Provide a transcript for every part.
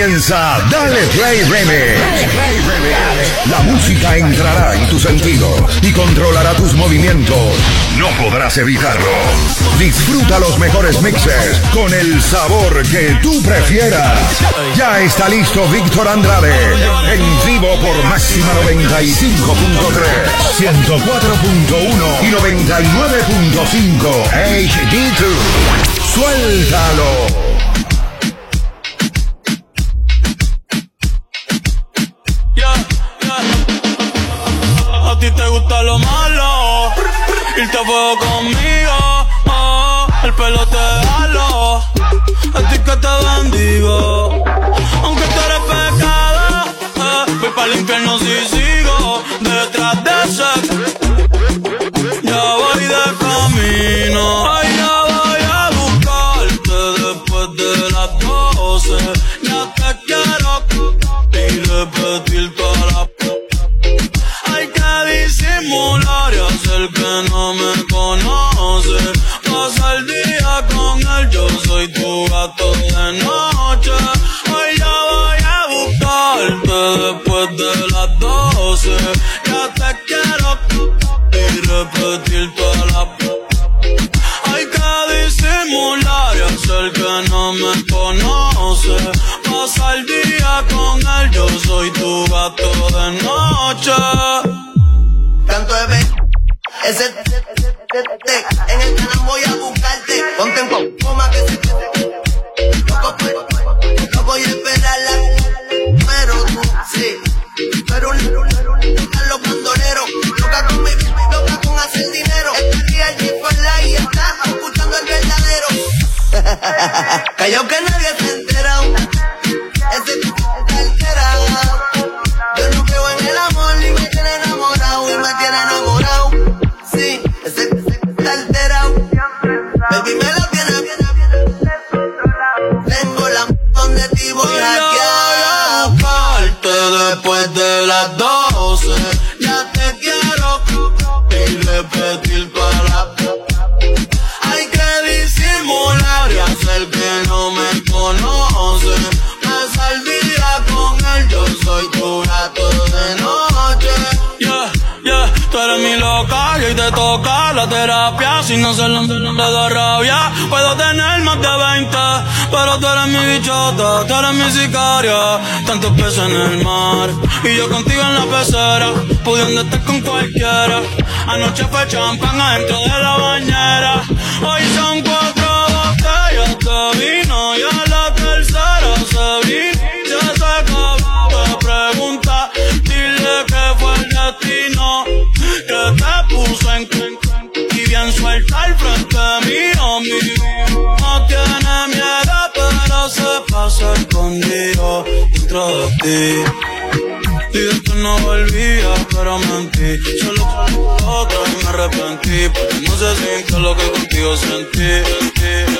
comienza Dale Play Remix. La música entrará en tus sentidos y controlará tus movimientos. No podrás evitarlo. Disfruta los mejores mixes con el sabor que tú prefieras. Ya está listo Víctor Andrade. En vivo por máxima 95.3, 104.1 y 99.5 HD2. Suéltalo. Lo malo. Irte a fuego conmigo. Oh, el pelo te halo. A ti que te bendigo. Aunque tú eres pecado. Eh, voy para el infierno si sigo. Detrás de ese. Ya voy de camino. No me conoce. Pasa el día con él, yo soy tu gato de noche. Hoy ya voy a buscarte después de las doce. Ya te quiero y repetir toda la hay que disimular y hacer que no me conoce. Pasa el día con él, yo soy tu gato de noche. Ese en el canal voy a buscarte. Ponte en coma que se Loco, no voy a esperarla. Pero tú, sí. Pero un los bandoleros. Loca con mi loca con hacer dinero. Este día el y está escuchando el verdadero. Callao que nadie se después de las eres mi loca y te toca la terapia. Si no se lo le da rabia, puedo tener más de 20. Pero tú eres mi bichota, tú eres mi sicaria. Tantos peces en el mar y yo contigo en la pecera. Pudiendo estar con cualquiera. Anoche fue champán adentro de la bañera. Hoy se pasa escondido dentro de ti. Dije que no volvía, pero mentí. Solo por otra y me arrepentí. Porque no se siente lo que contigo sentí. sentí.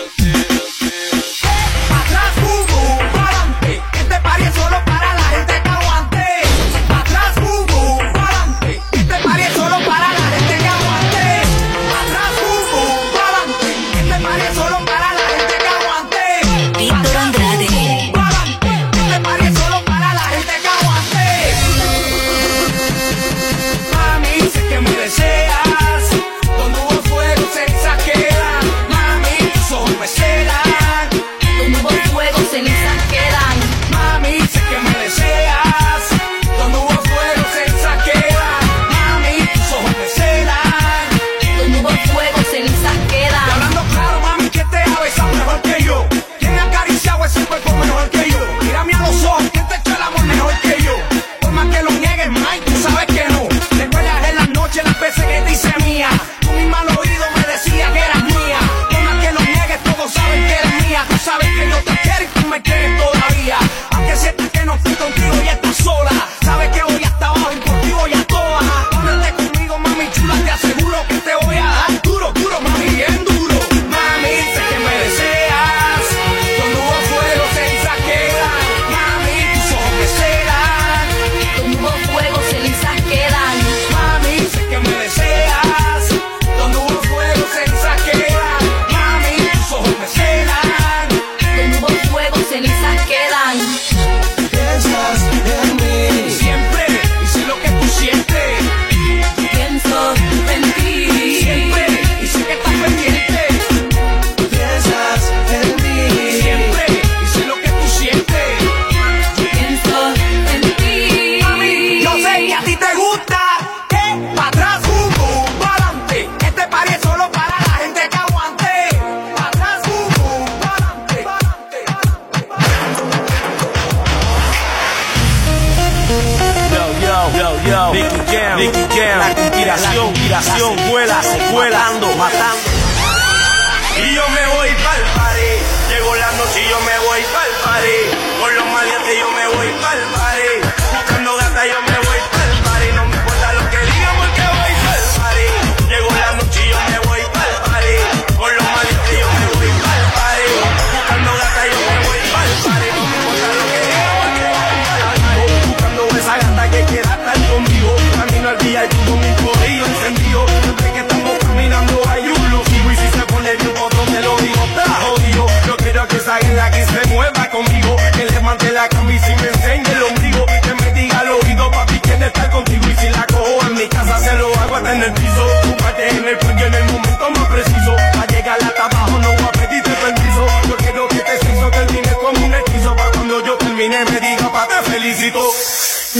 escuelas. Matando, matando.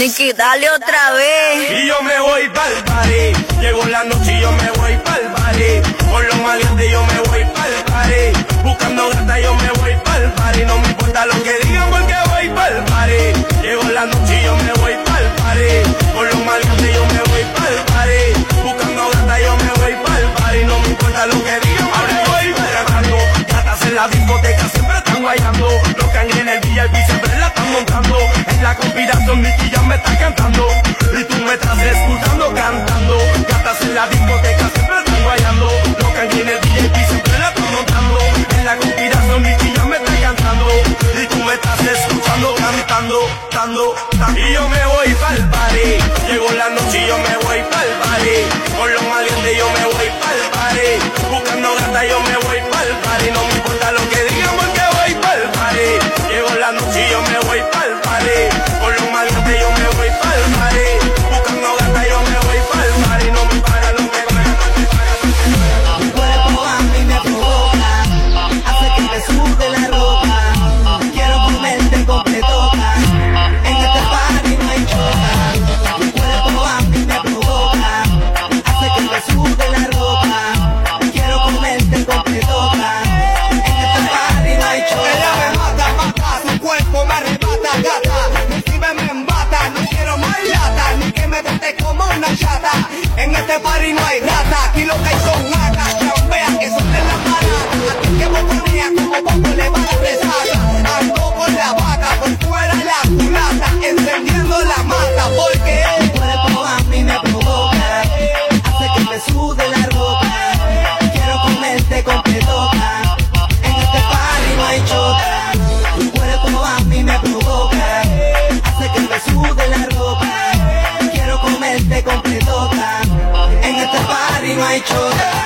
Niki, dale otra vez. Y yo me voy pa'l party. Llegó la noche y yo me voy pa'l party. Con los maleantes yo me voy pa'l party. Buscando gata yo me voy pa'l party. No me importa lo que digan porque voy pa'l party. Llegó la noche y yo me voy pa'l party. Con los maleantes yo me voy pa'l party. Buscando gata yo me voy pa'l party. No me importa lo que digan ahora voy pa'l Gatas en la discoteca siempre están guayando. Los que en el VIP siempre la están montando. La conspiración Nicky ya me está cantando. Y tú me estás escuchando cantando. Gatas en la discoteca siempre están bailando Loca en el VIP siempre la están montando. En la conspiración Nicky ya me está cantando. Y tú me estás escuchando cantando Dando, dando Y yo me voy pa'l party. Llegó la noche y yo me voy pa'l party. Con los malientes yo me পারি নয় রাত make your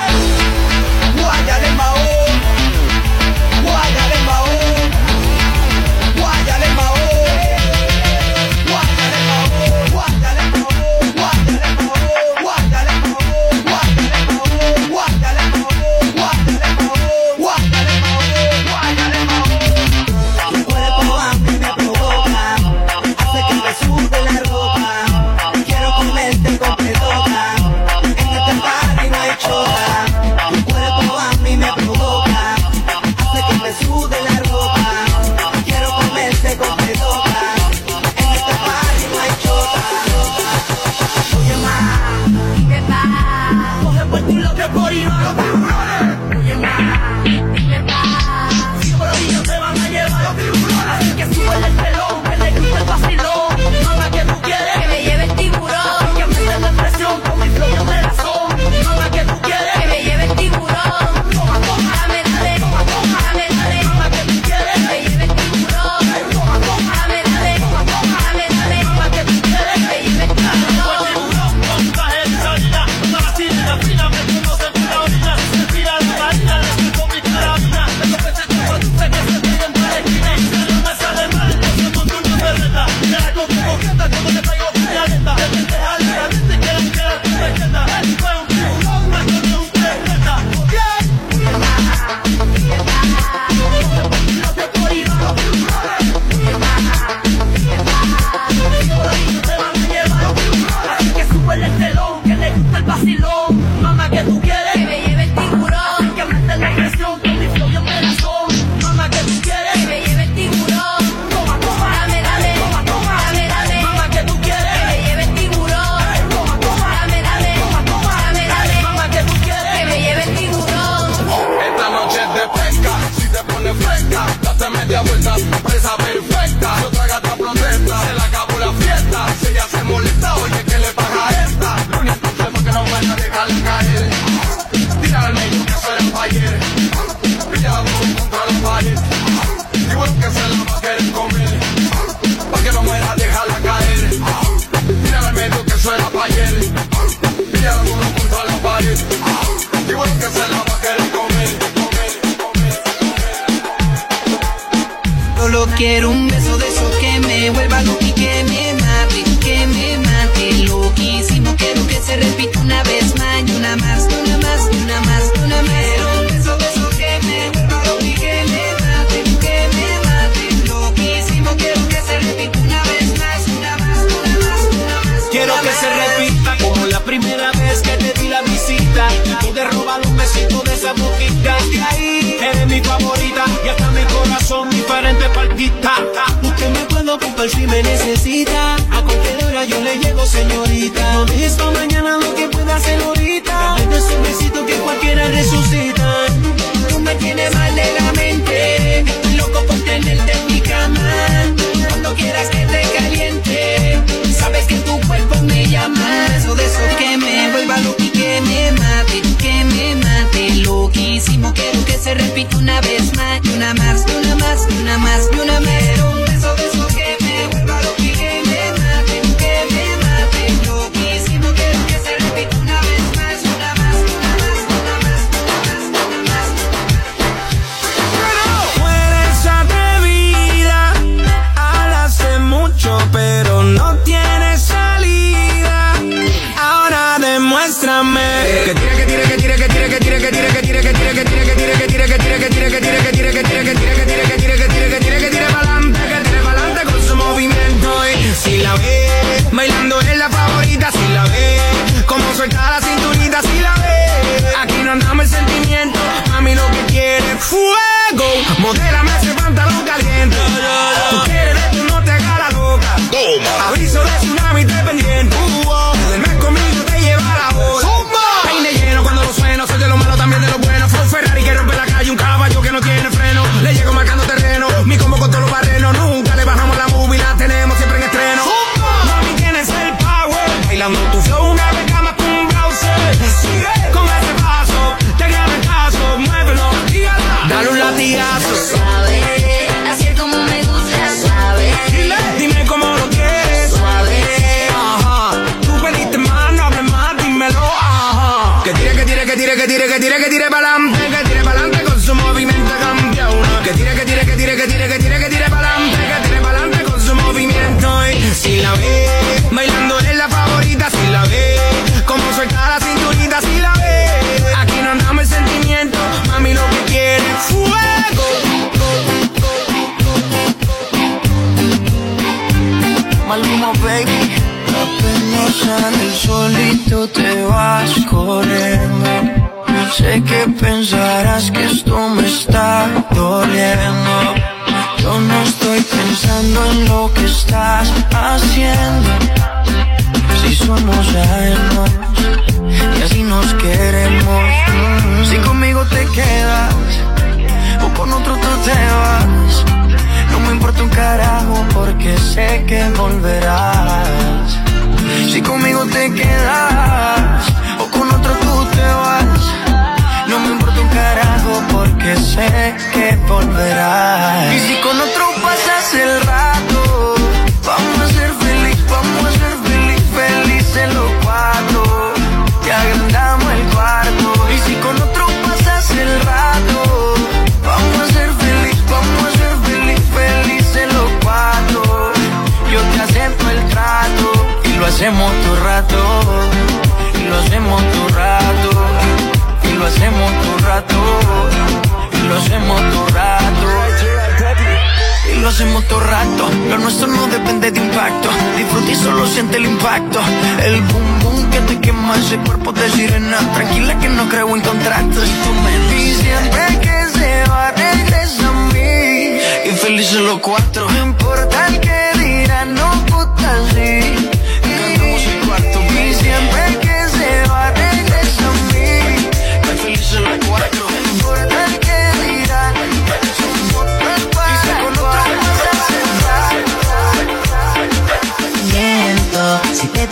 impacto. El boom boom que te quema ese cuerpo de sirena. Tranquila que no creo en contratos. Y tú me y siempre que se va regresa a mí. Y felices los cuatro. No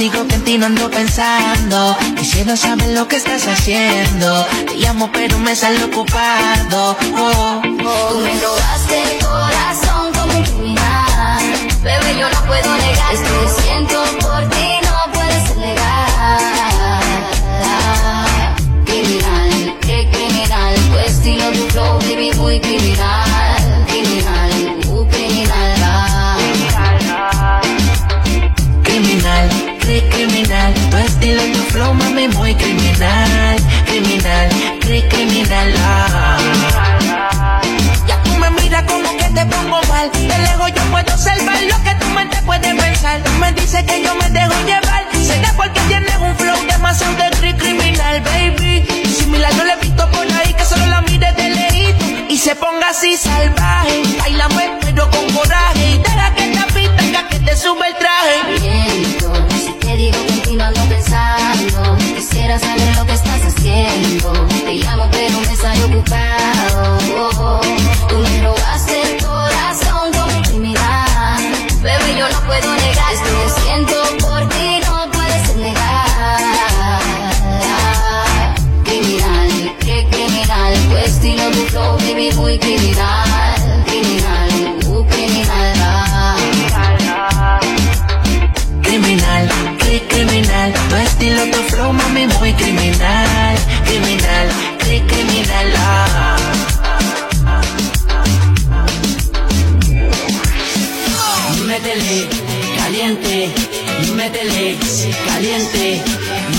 digo que en ti no ando pensando. Quisiera saber lo que estás haciendo. Te llamo pero me sale ocupado. Oh, oh. Tú me robaste el corazón como un criminal. Bebé, yo no puedo negar. Esto que siento por ti no puedes negar. Criminal, qué criminal. Tu estilo, tu flow, baby, muy criminal. Flow mami muy criminal, criminal, cri criminal. Ah. Ya tú me miras como que te pongo mal. De lejos yo puedo salvar lo que tu mente puede pensar. Tú me dices que yo me dejo llevar. Será porque tienes un flow demasiado de cri criminal, baby. Y similar no le he visto por ahí que solo la mire de lejito y se ponga así salvaje. Bailame pero con coraje y deja que esta pista que te sube el traje. Miento, si digo que no Quiero saber lo que estás haciendo. Métele, caliente,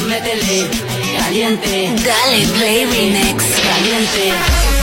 métele, caliente. Dale play remix. Caliente.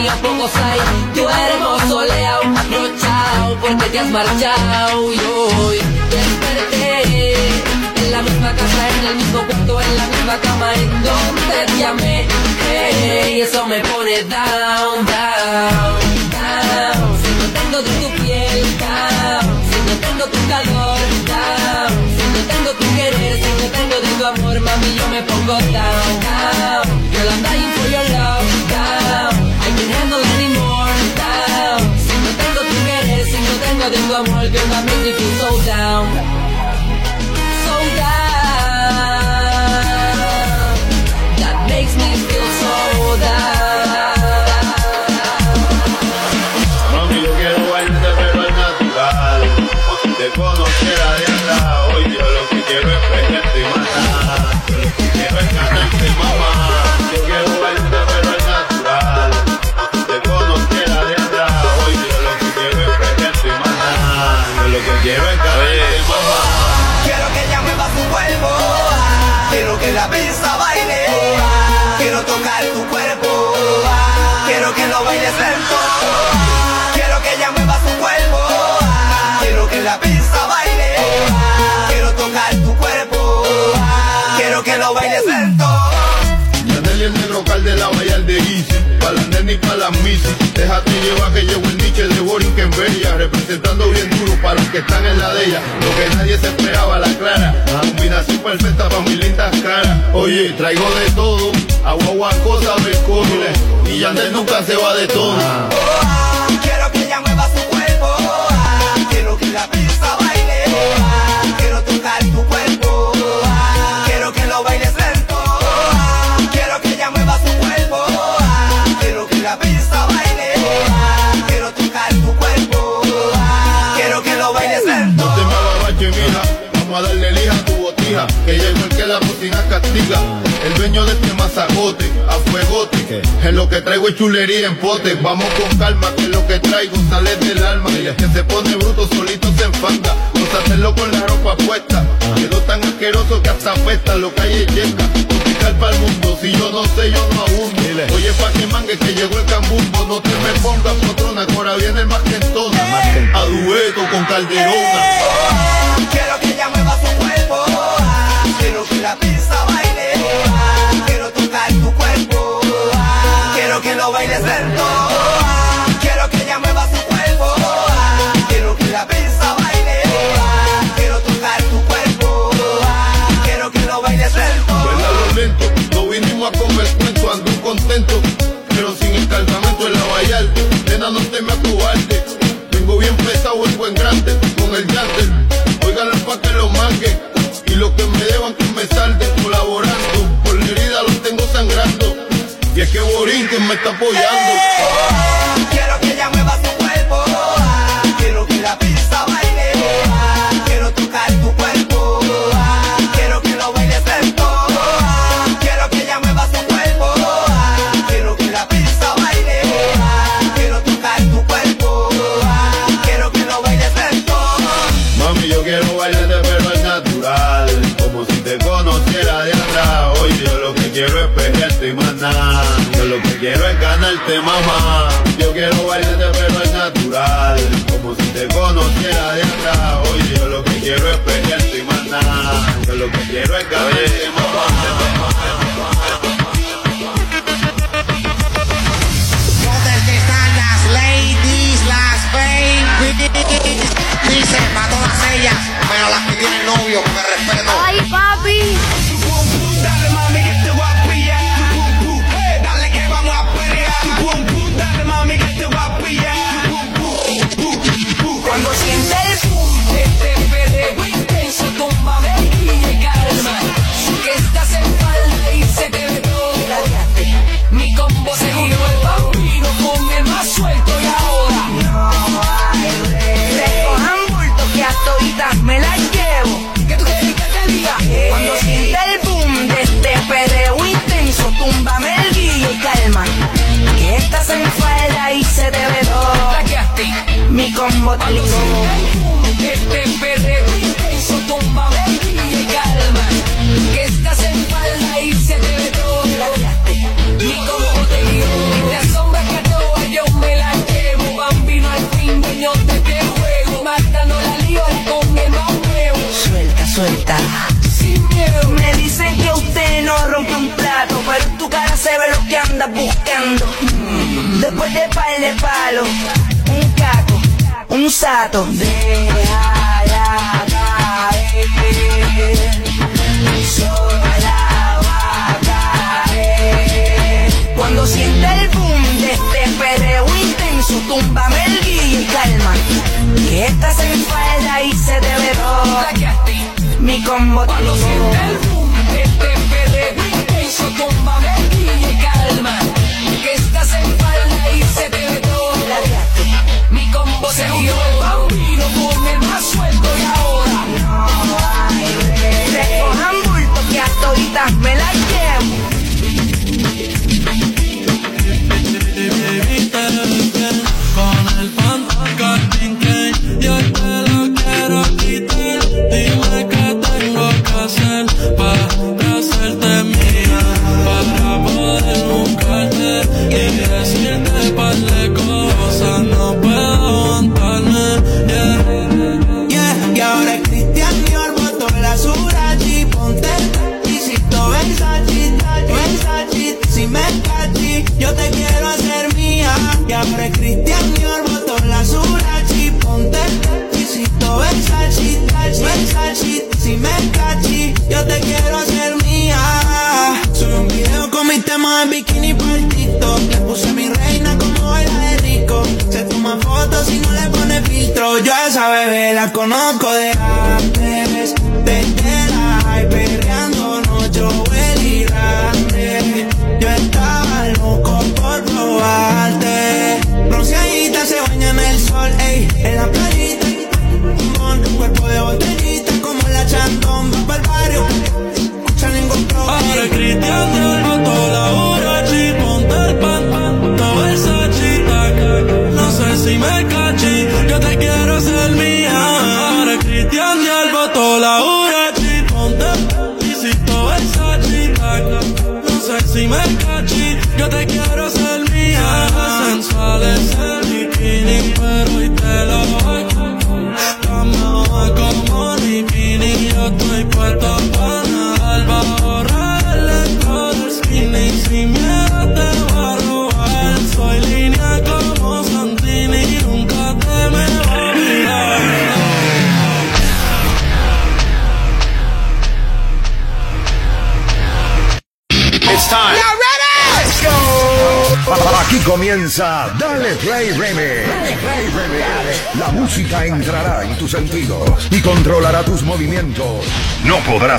Mío pocos hay Tú eres soleado, rochao porque te has marchado. Y hoy desperté en la misma casa, en el mismo cuarto, en la misma cama en donde te amé. Hey, Eso me pone down, down, no tengo de tu piel, down. Si no tengo tu calor, down. Si no tengo tu querer, si no tengo de tu amor Mami, yo me pongo down, down tengo de tu amor Girl, that makes me feel so down Pa' la nena y pa' las misi Déjate llevar que llegó el Michel de Boring en Bella Representando bien duro para los que están en la de ella. Lo que nadie se esperaba, la clara. Combinación perfecta pa' mis lindas caras. Oye, traigo de todo Agua, cosa, becole Y Yandel nunca se va de todo. Quiero que ella mueva su cuerpo. Quiero que la dueño de este mazacote A fuegote. En lo que traigo es chulería en pote. Vamos con calma que lo que traigo sale del alma. Que se pone bruto solito se enfanga Vamos a hacerlo con la ropa puesta. Quedó tan asqueroso que hasta apesta Lo que hay es yeca Tropical para el mundo Si yo no sé yo no abundo Oye pa' que mangue que llegó el cambumbo. No te me pongas patrona ahora viene el más que en todas A dueto con calderona. Quiero que ella mueva su cuerpo. Quiero que la pista baile. Pero sin escalfamento en la Vallarta. Nena, no te me acobarde. Vengo bien pesado, el buen grande, con el yandel. Oigan pa' que lo mangue. Y lo que me deban que me salden colaborando. Por la herida los tengo sangrando. Y es que Borinquen me está apoyando. Quiero que ella mueva su cuerpo. Quiero que la pista baile. Yo lo que quiero es ganarte, mamá. Yo quiero bailarte, pero es natural. Como si te conociera de atrás. Hoy yo lo que quiero es pelearte y nada. Yo lo que quiero es ganarte, mamá. Dice para todas ellas, pero las que tienen novio, con Mi combo este perreo intenso, tumba y calma. Que estás en falda y se te ve toda Mi combo te guió y te asombra que a todas yo me la llevo. Bambino al fin, dueño de este juego. Matando la lío con el más nuevo. Suelta, suelta. Sin miedo. Me dicen que usted no rompe un plato, pero tu cara se ve lo que andas buscando. Después de par de palo, un sato. Déjala caer, sola va a caer. Cuando sienta el boom de este perreo intenso, túmbame el guillo y calma. Que estás en falda y se te ve. Mi combo Cuando ligó. siente el boom de este perreo intenso, tumba y calma. Que estás en falda y se te ve Combo se dio el bambino con el más suelto y ahora Recojan bulto que a toditas me las llevo.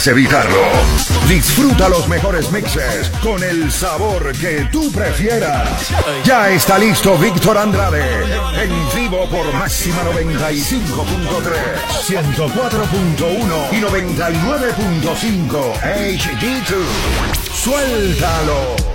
evitarlo. Disfruta los mejores mixes con el sabor que tú prefieras. Ya está listo Víctor Andrade en vivo por máxima 95.3, 104.1 y 99.5 HD2. Suéltalo.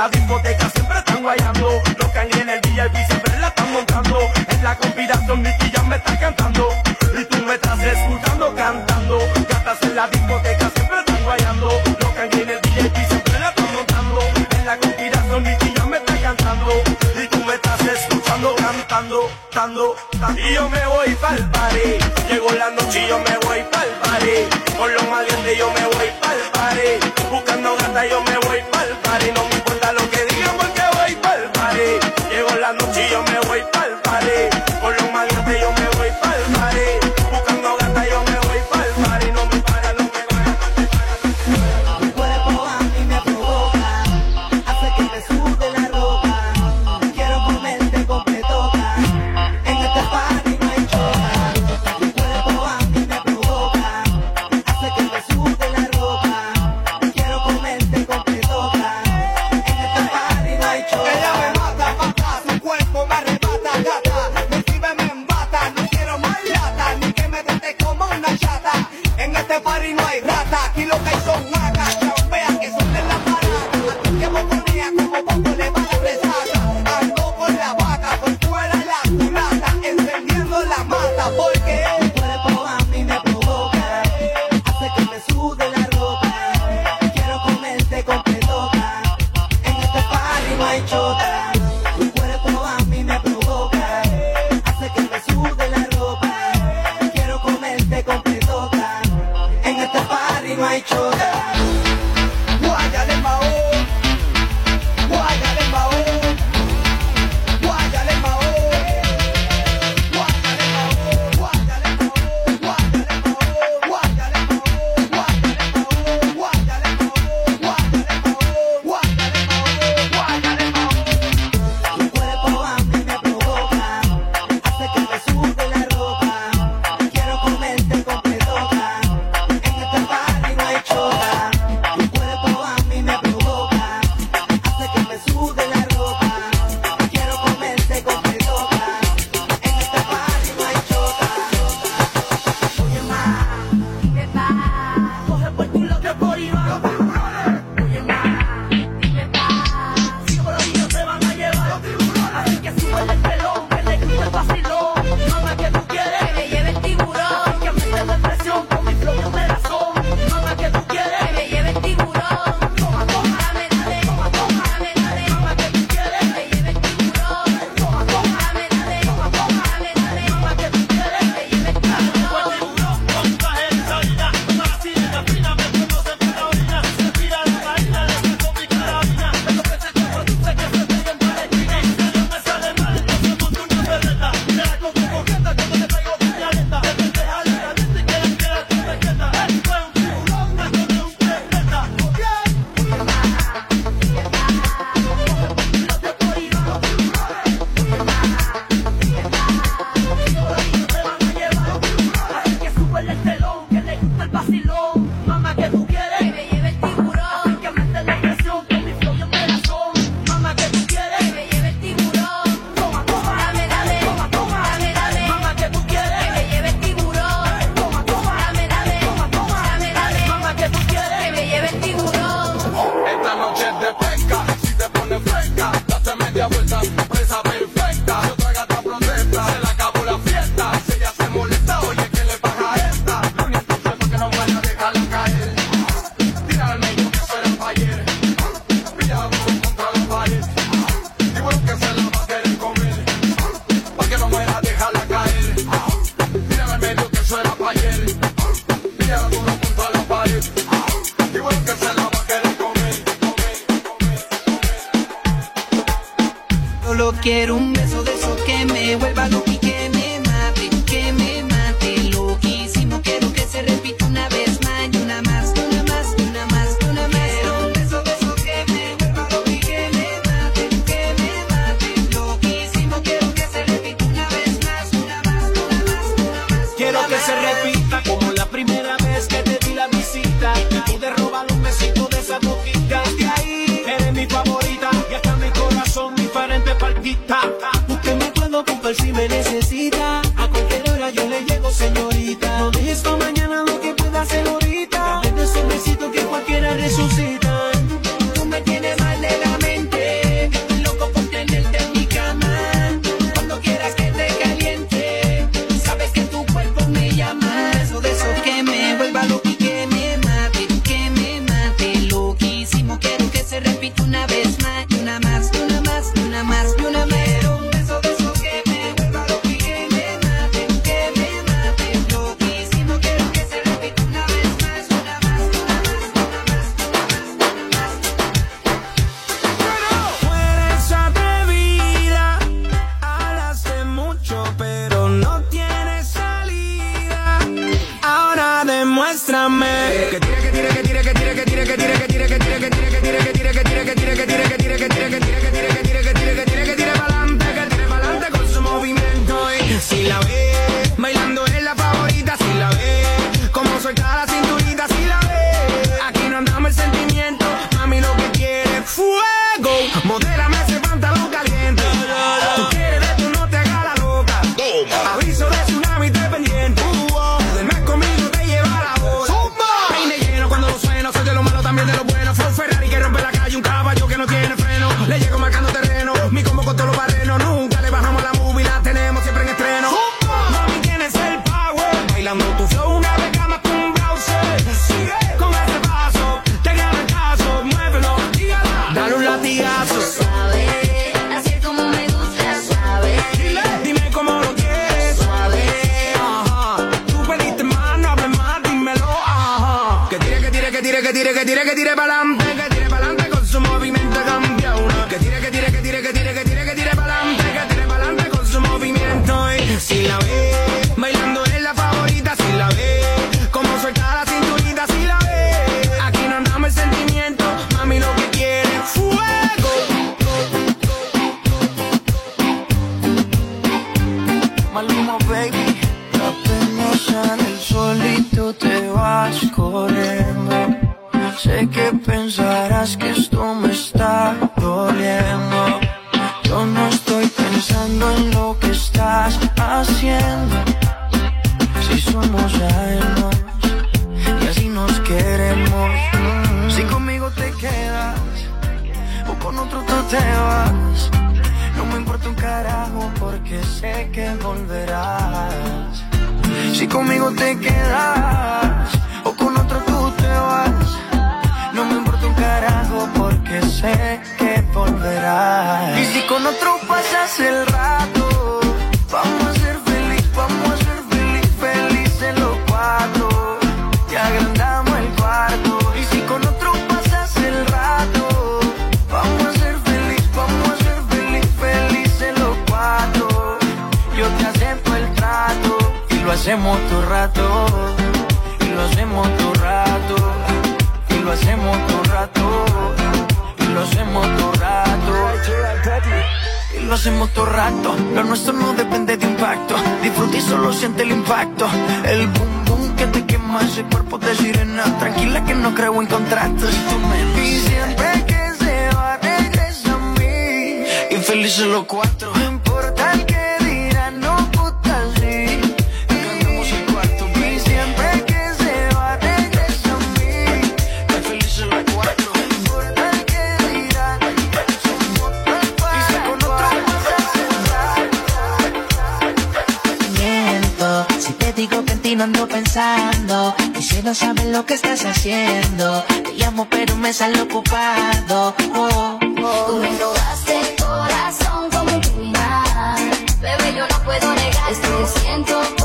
la discoteca siempre están guayando. Los que en el VIP siempre la están montando. En la conspiración Nicky ya me está cantando. Y tú me estás escuchando cantando. Gatas en la discoteca siempre están guayando. Los que en el VIP siempre la están montando. En la conspiración Nicky ya me está cantando. Y tú me estás escuchando cantando, cantando. Y yo me voy pa'l party. Llegó la noche y yo me voy pa'l digo que en ti no ando pensando. Y si no sabes lo que estás haciendo, te llamo pero me sale ocupado. Oh, oh. Tú me robaste el corazón como un criminal. Bebé, yo no puedo negar esto que siento.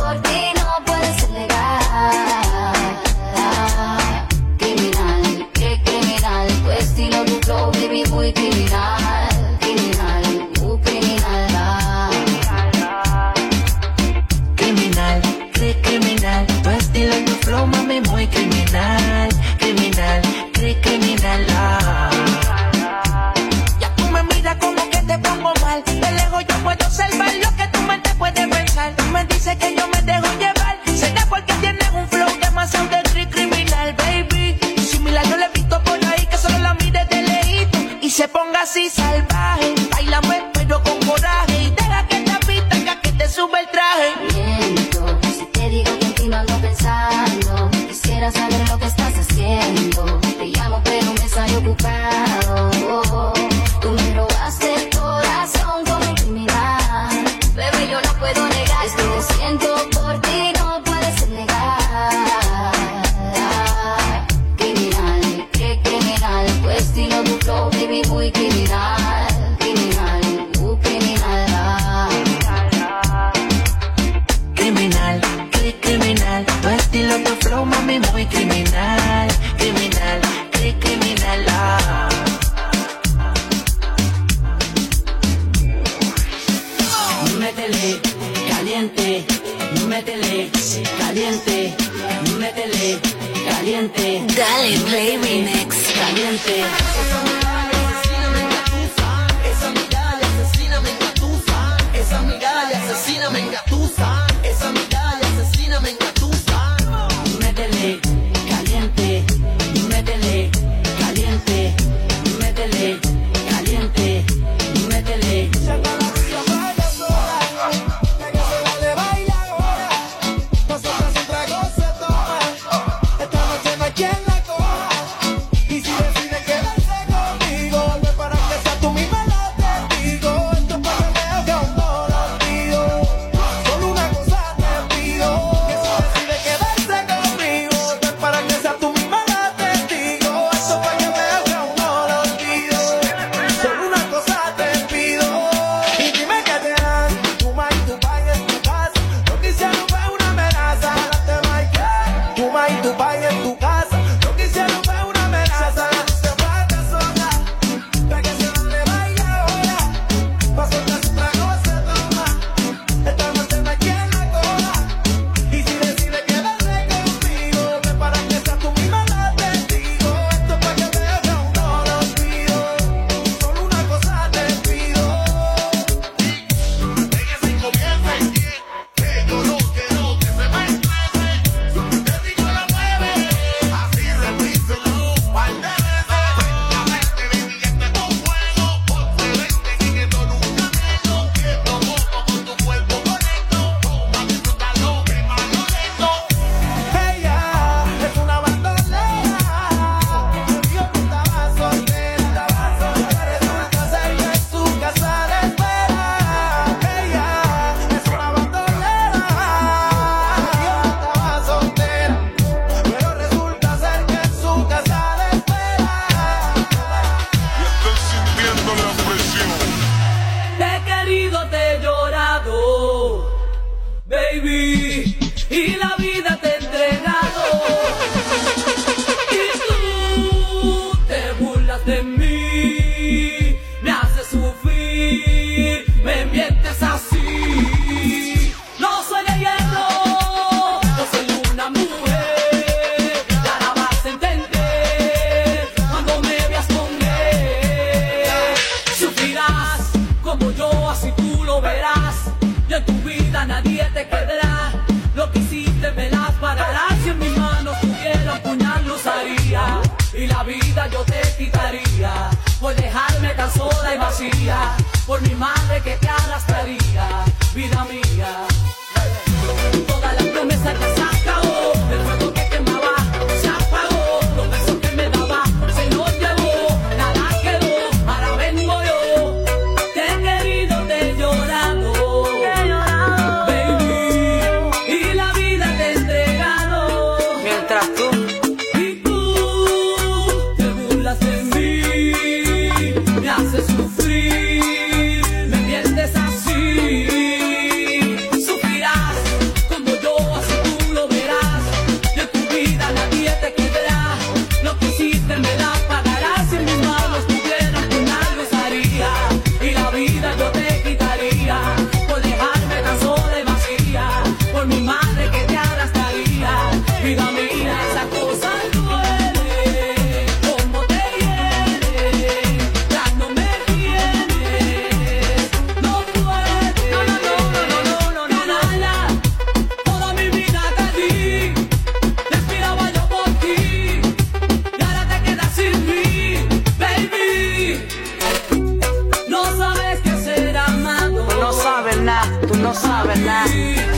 no sabes nada.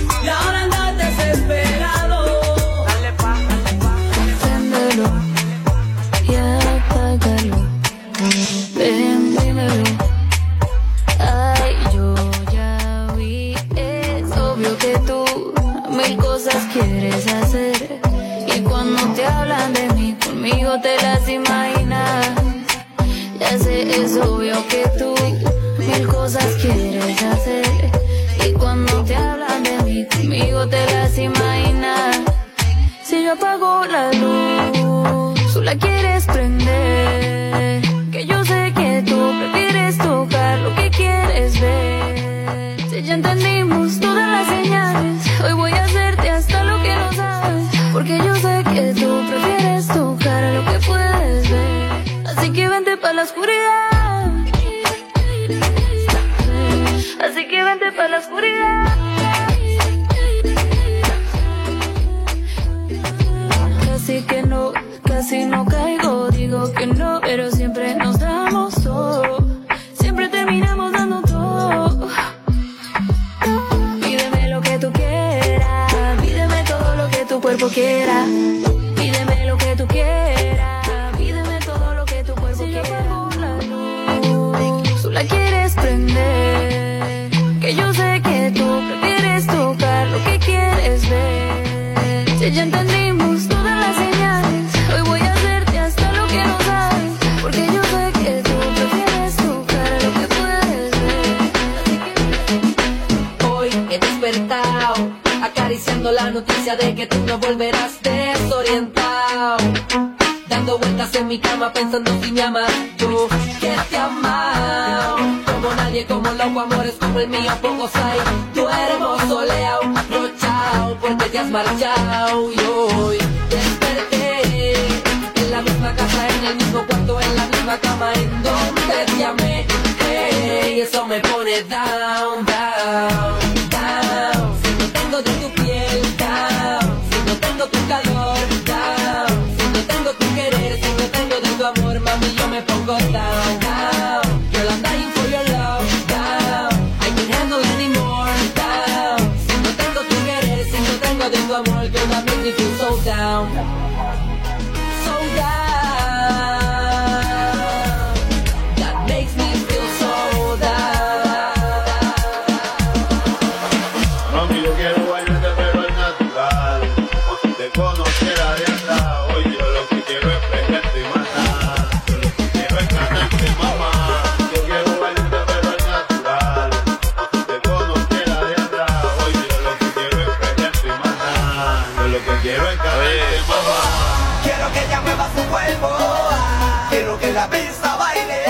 Quiero que la pista baile.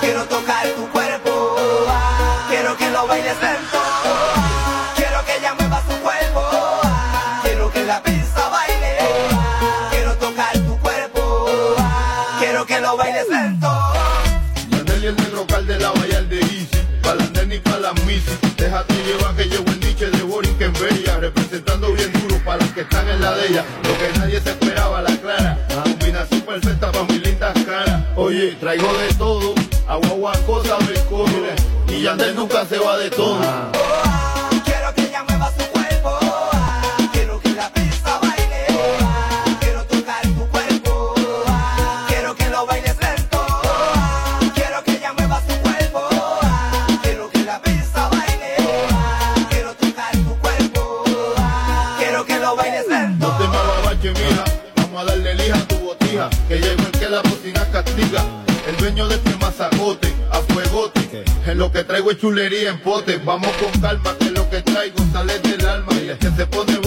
Quiero tocar tu cuerpo. Quiero que lo bailes lento. Quiero que ella mueva su cuerpo. Quiero que la pista baile. Quiero tocar tu cuerpo. Quiero que lo bailes lento. Manel es el local de la valla de Easy. Pa' las nenas y pa' las misi. Déjate llevar que llevo el niche de Boring que en Bella. Representando bien duro para las que están en la de ella. Lo que nadie se esperaba, la Traigo de todo, agua, agua, cosa, me Y Yandel nunca se va de todo. Ah. lo que traigo es chulería en pote. Vamos con calma, que lo que traigo sale del alma. Y es que se pone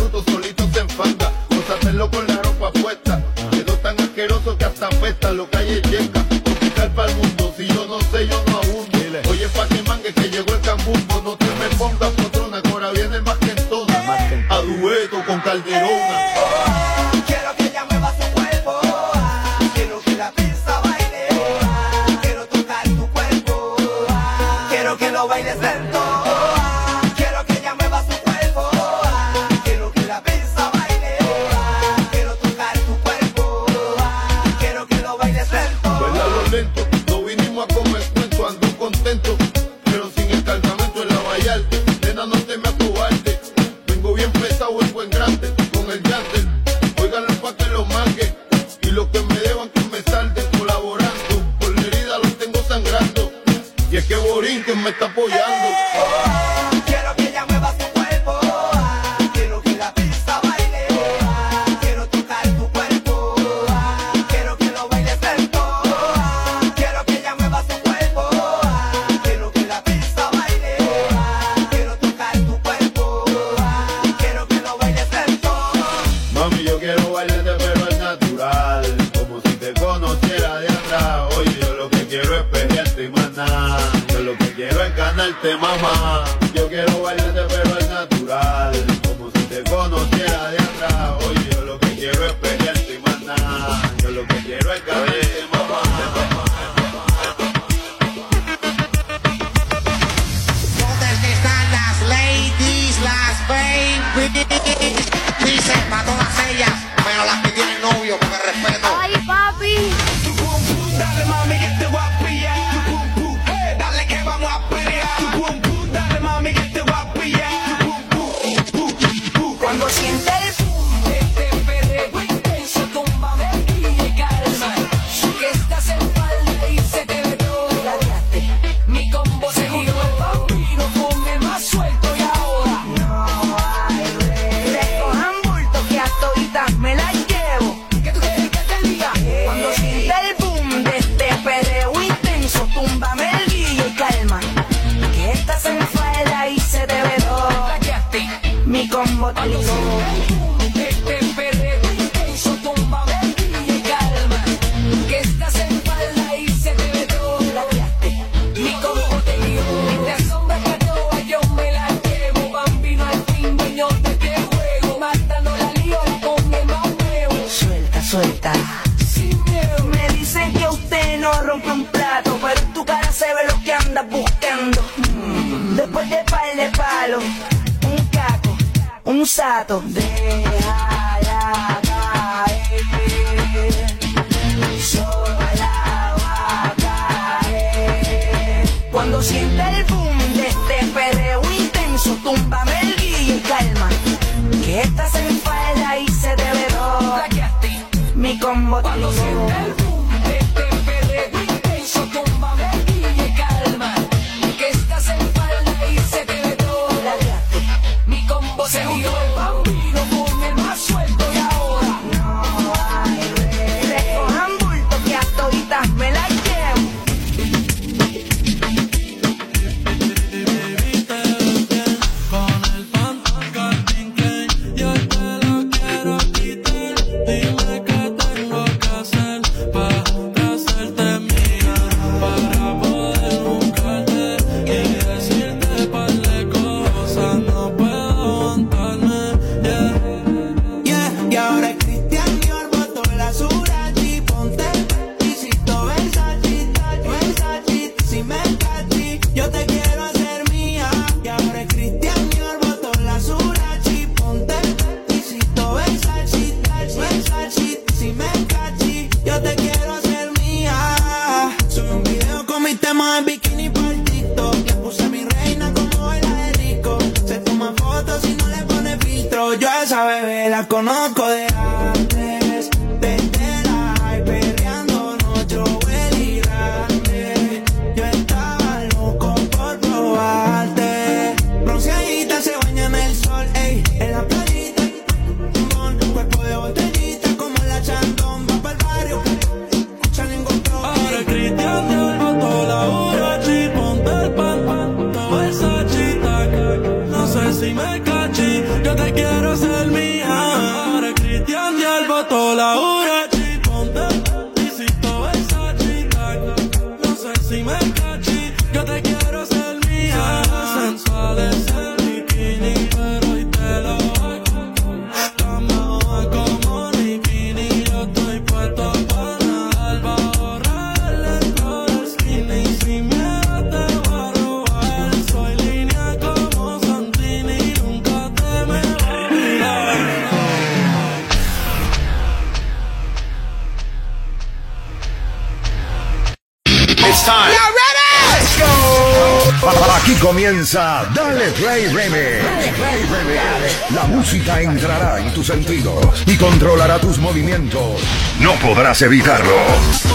podrás evitarlo.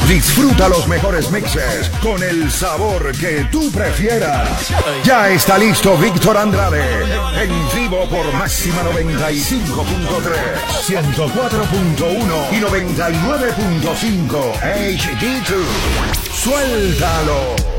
Disfruta los mejores mixes con el sabor que tú prefieras. Ya está listo Víctor Andrade en vivo por máxima 95.3, 104.1 y 99.5 HD2. Suéltalo.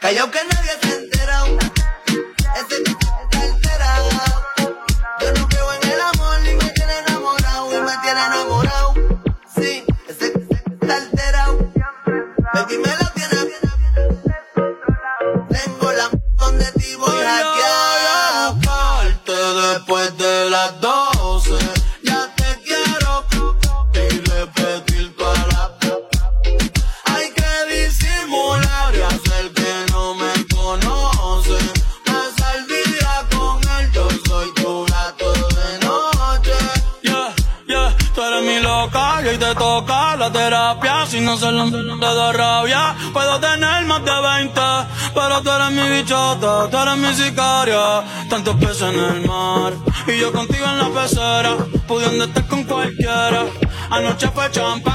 Callao que historia. Tantos peces en el mar. Y yo contigo en la pecera. Pudiendo estar con cualquiera. Anoche fue champa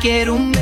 quiero un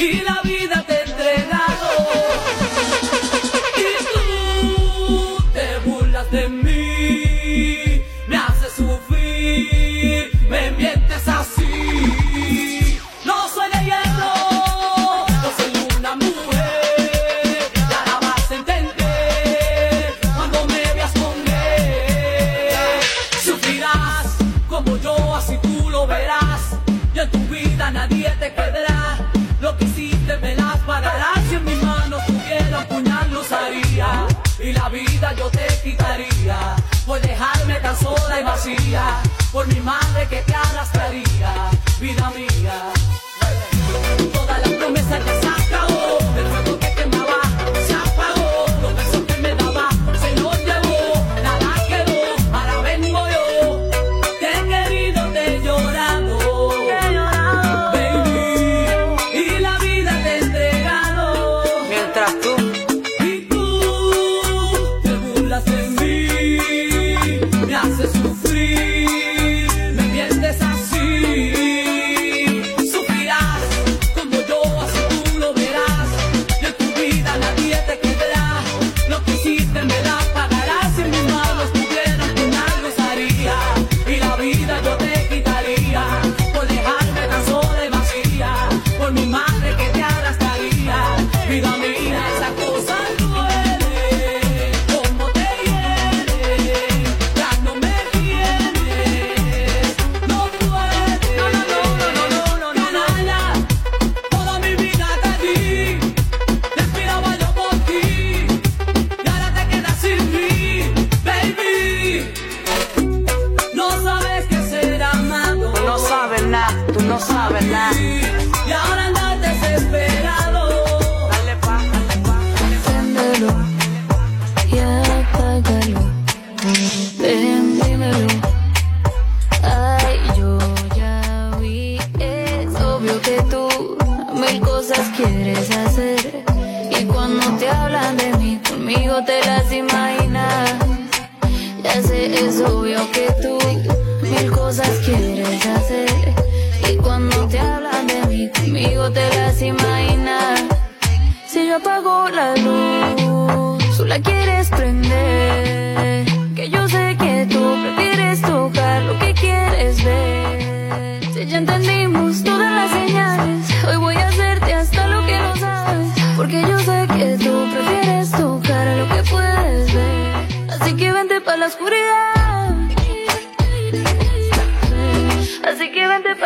y la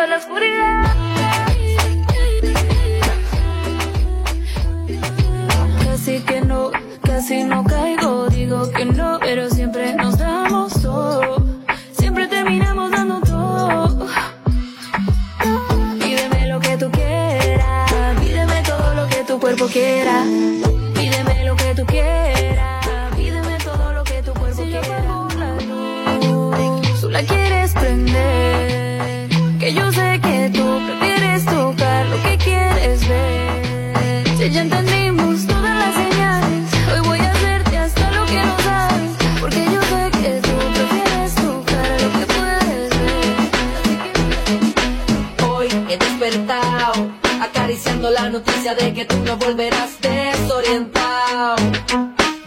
la oscuridad. Casi que no, casi no caigo, digo que no, pero siempre nos damos todo. Siempre terminamos dando todo. Pídeme lo que tú quieras, pídeme todo lo que tu cuerpo quiera. de que tú no volverás desorientado.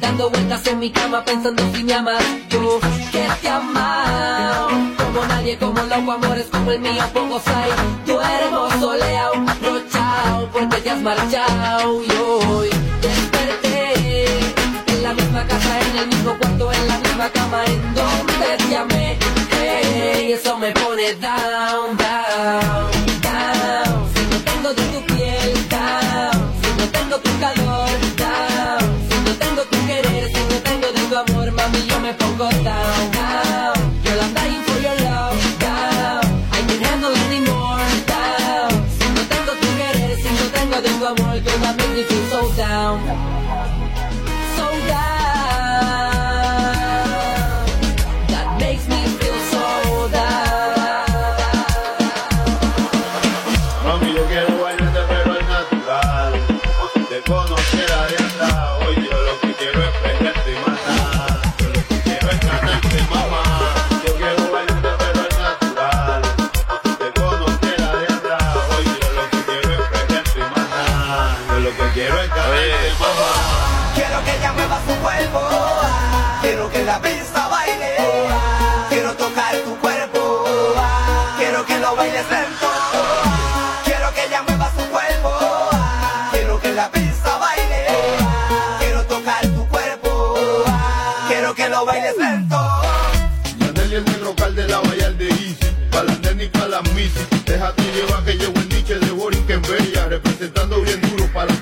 Dando vueltas en mi cama pensando si me amas tú, que te amado. Como nadie, como loco, amores como el mío, pocos hay. Tú hermoso soleado, rochao, porque te has marchado y hoy desperté. En la misma casa, en el mismo cuarto, en la misma cama, en donde te amé. Hey, eso me pone down.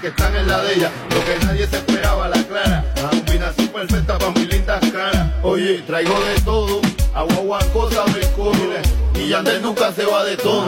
que están en la de ella. Lo que nadie se esperaba, la clara. La combinación perfecta para mis lindas caras. Oye, traigo de todo. Agua, agua, cosas, Y Yandel nunca se va de todo.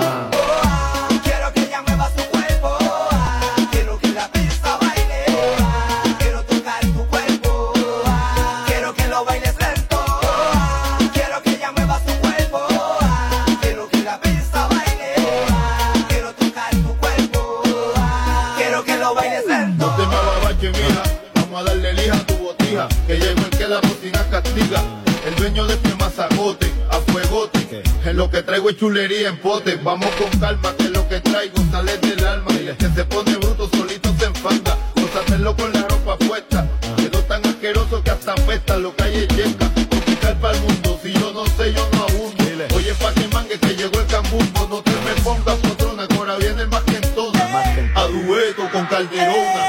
chulería en pote, vamos con calma, que lo que traigo sale del alma. Y el que se pone bruto solito se enfada, los hacerlo con la ropa puesta. Quedó tan asqueroso que hasta apesta lo calle yeca. Complicar para el mundo, si yo no sé, yo no abundo. Oye, pa' que mangue que llegó el cambumbo, no te me pongas patrona, ahora viene el más que en. A dueto con Calderona.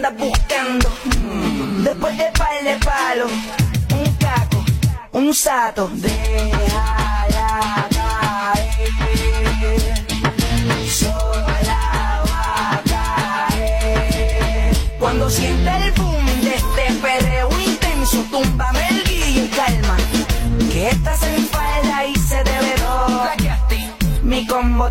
andas buscando. Después de par de palo, un caco, un sato. Déjala caer, sola va a caer. Cuando sienta el boom de este perreo intenso, túmbame el guillo y calma. Que estás en falda y se debe ver Mi combo